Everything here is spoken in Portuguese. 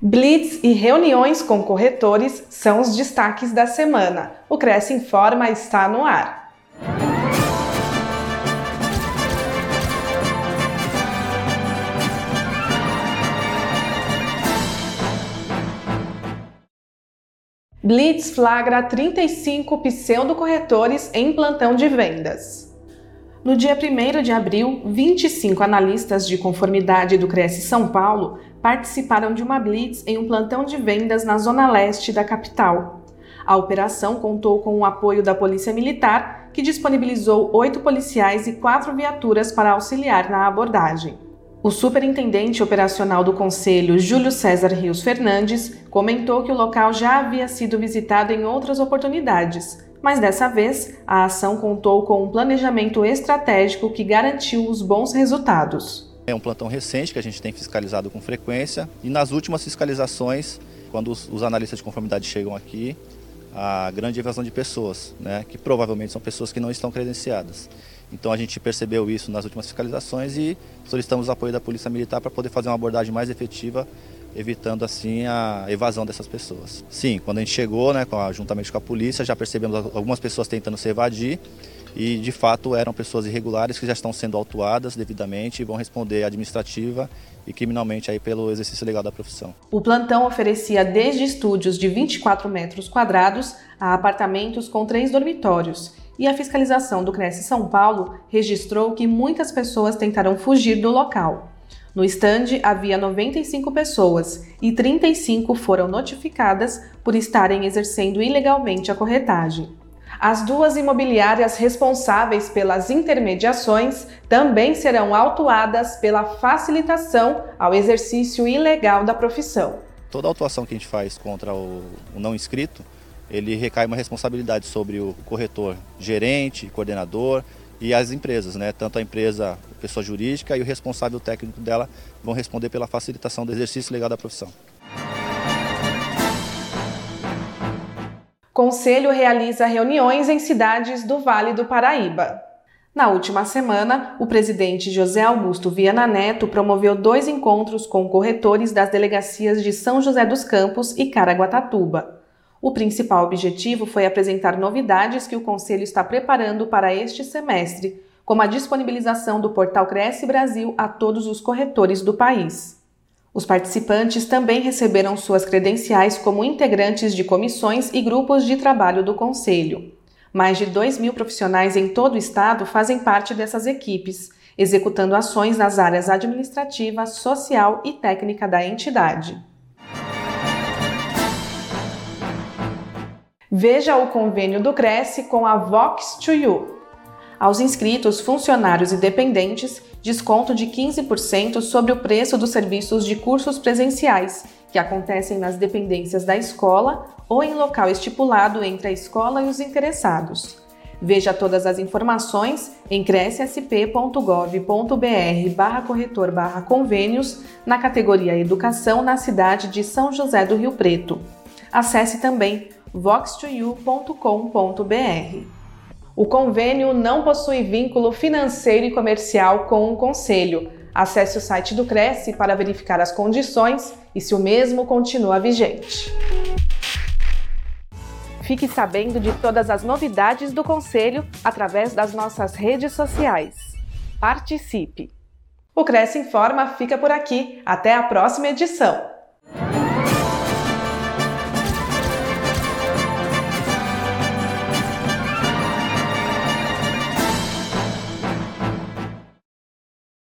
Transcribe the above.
Blitz e reuniões com corretores são os destaques da semana. O Cresce Informa está no ar. Blitz flagra 35 pseudo-corretores em plantão de vendas. No dia 1 de abril, 25 analistas de conformidade do Cresce São Paulo participaram de uma blitz em um plantão de vendas na zona leste da capital. A operação contou com o apoio da Polícia Militar, que disponibilizou oito policiais e quatro viaturas para auxiliar na abordagem. O superintendente operacional do Conselho, Júlio César Rios Fernandes, comentou que o local já havia sido visitado em outras oportunidades, mas dessa vez a ação contou com um planejamento estratégico que garantiu os bons resultados. É um plantão recente que a gente tem fiscalizado com frequência e nas últimas fiscalizações, quando os, os analistas de conformidade chegam aqui, a grande evasão de pessoas, né, que provavelmente são pessoas que não estão credenciadas. Então a gente percebeu isso nas últimas fiscalizações e solicitamos apoio da Polícia Militar para poder fazer uma abordagem mais efetiva, evitando assim a evasão dessas pessoas. Sim, quando a gente chegou, né, juntamente com a polícia, já percebemos algumas pessoas tentando se evadir e de fato eram pessoas irregulares que já estão sendo autuadas devidamente e vão responder administrativa e criminalmente aí pelo exercício legal da profissão. O plantão oferecia desde estúdios de 24 metros quadrados a apartamentos com três dormitórios. E a fiscalização do Cresce São Paulo registrou que muitas pessoas tentaram fugir do local. No estande havia 95 pessoas e 35 foram notificadas por estarem exercendo ilegalmente a corretagem. As duas imobiliárias responsáveis pelas intermediações também serão autuadas pela facilitação ao exercício ilegal da profissão. Toda autuação que a gente faz contra o, não inscrito, ele recai uma responsabilidade sobre o corretor, gerente, coordenador e as empresas, né? Tanto a empresa, a pessoa jurídica e o responsável técnico dela vão responder pela facilitação do exercício legal da profissão. Conselho realiza reuniões em cidades do Vale do Paraíba. Na última semana, o presidente José Augusto Viana Neto promoveu dois encontros com corretores das delegacias de São José dos Campos e Caraguatatuba. O principal objetivo foi apresentar novidades que o Conselho está preparando para este semestre, como a disponibilização do portal Cresce Brasil a todos os corretores do país. Os participantes também receberam suas credenciais como integrantes de comissões e grupos de trabalho do Conselho. Mais de 2 mil profissionais em todo o estado fazem parte dessas equipes, executando ações nas áreas administrativa, social e técnica da entidade. Veja o convênio do Cresce com a Vox to You. Aos inscritos, funcionários e dependentes, desconto de 15% sobre o preço dos serviços de cursos presenciais, que acontecem nas dependências da escola ou em local estipulado entre a escola e os interessados. Veja todas as informações em crescsp.gov.br barra corretor barra convênios na categoria Educação na cidade de São José do Rio Preto. Acesse também vox2u.com.br. O convênio não possui vínculo financeiro e comercial com o Conselho. Acesse o site do Cresce para verificar as condições e se o mesmo continua vigente. Fique sabendo de todas as novidades do Conselho através das nossas redes sociais. Participe! O Cresce Informa fica por aqui. Até a próxima edição!